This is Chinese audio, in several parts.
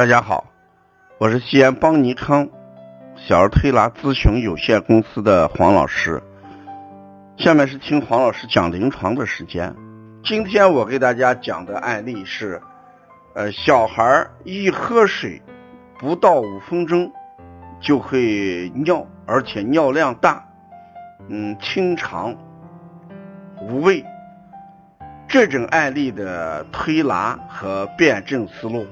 大家好，我是西安邦尼康小儿推拿咨询有限公司的黄老师。下面是听黄老师讲临床的时间。今天我给大家讲的案例是，呃，小孩一喝水不到五分钟就会尿，而且尿量大，嗯，清长无味。这种案例的推拿和辩证思路。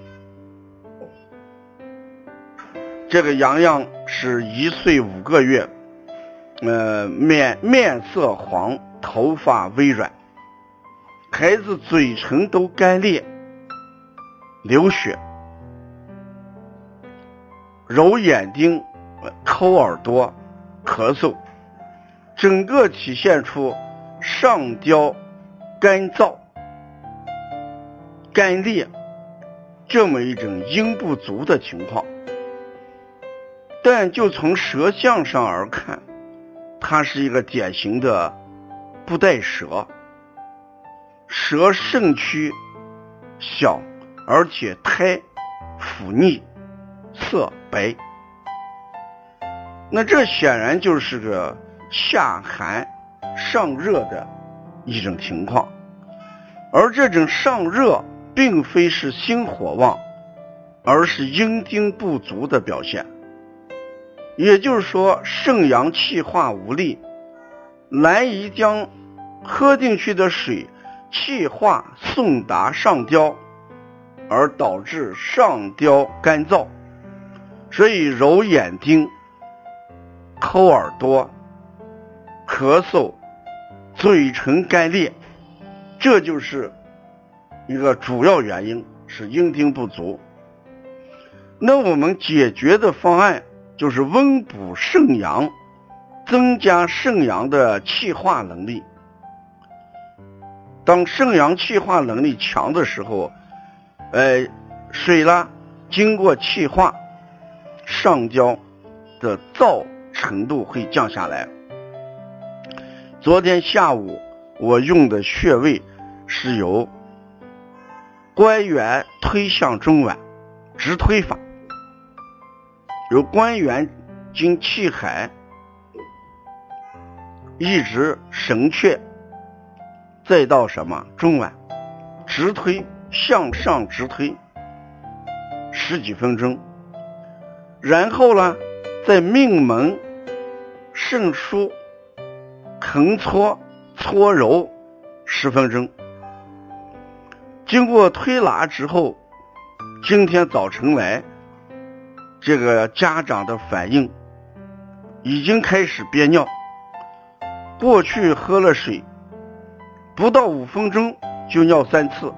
这个洋洋是一岁五个月，呃，面面色黄，头发微软，孩子嘴唇都干裂，流血，揉眼睛，抠耳朵，咳嗽，整个体现出上焦干燥、干裂这么一种阴不足的情况。但就从舌象上而看，它是一个典型的不带舌，舌肾区小，而且苔腐腻，色白。那这显然就是个下寒上热的一种情况，而这种上热并非是心火旺，而是阴精不足的表现。也就是说，肾阳气化无力，难以将喝进去的水气化送达上焦，而导致上焦干燥，所以揉眼睛、抠耳朵、咳嗽、嘴唇干裂，这就是一个主要原因，是阴精不足。那我们解决的方案。就是温补肾阳，增加肾阳的气化能力。当肾阳气化能力强的时候，呃，水啦经过气化，上焦的燥程度会降下来。昨天下午我用的穴位是由关元推向中脘，直推法。由关元经气海一直神阙，再到什么中脘，直推向上直推十几分钟，然后呢，在命门肾腧横搓搓揉十分钟。经过推拿之后，今天早晨来。这个家长的反应已经开始憋尿，过去喝了水不到五分钟就尿三次，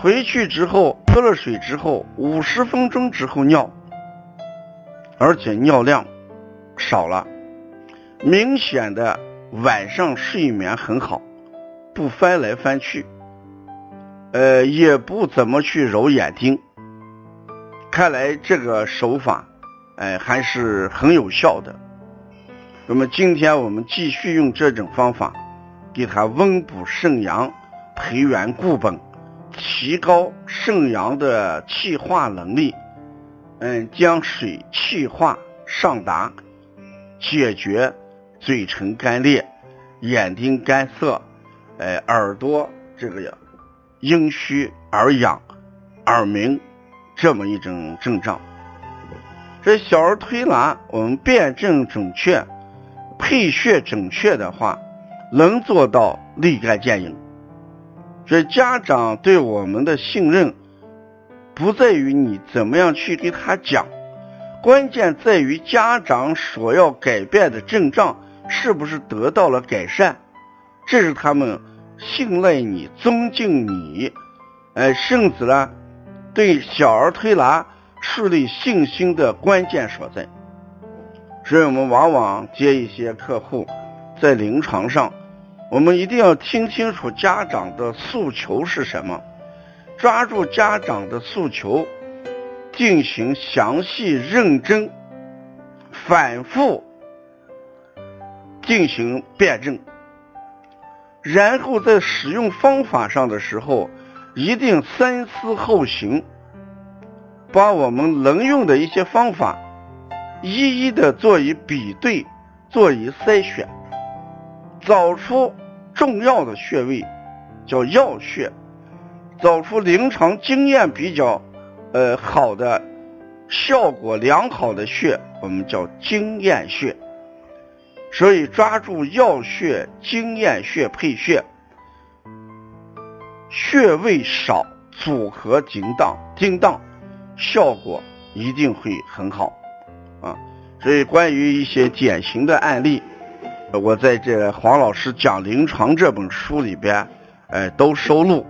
回去之后喝了水之后五十分钟之后尿，而且尿量少了，明显的晚上睡眠很好，不翻来翻去，呃，也不怎么去揉眼睛。看来这个手法，哎，还是很有效的。那么今天我们继续用这种方法，给他温补肾阳，培元固本，提高肾阳的气化能力，嗯，将水气化上达，解决嘴唇干裂、眼睛干涩、哎耳朵这个呀阴虚耳痒、耳鸣。这么一种症状，这小儿推拿，我们辨证准确，配穴准确的话，能做到立竿见影。这家长对我们的信任，不在于你怎么样去给他讲，关键在于家长所要改变的症状是不是得到了改善，这是他们信赖你、尊敬你，哎，甚至呢。对小儿推拿树立信心的关键所在，所以我们往往接一些客户，在临床上，我们一定要听清楚家长的诉求是什么，抓住家长的诉求，进行详细认真、反复进行辩证，然后在使用方法上的时候。一定三思后行，把我们能用的一些方法一一的做以比对，做以筛选，找出重要的穴位，叫要穴；找出临床经验比较呃好的、效果良好的穴，我们叫经验穴。所以，抓住要穴、经验穴配穴，穴位少，组合精当，精当，效果一定会很好啊！所以，关于一些典型的案例，我在这黄老师讲临床这本书里边，哎，都收录。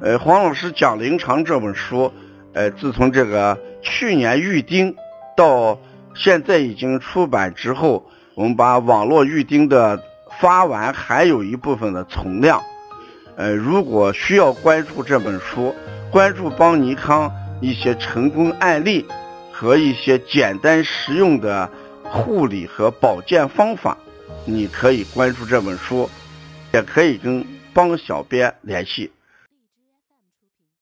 呃，黄老师讲临床这本书，呃，自从这个去年预定到现在已经出版之后。我们把网络预订的发完，还有一部分的存量。呃，如果需要关注这本书，关注邦尼康一些成功案例和一些简单实用的护理和保健方法，你可以关注这本书，也可以跟邦小编联系。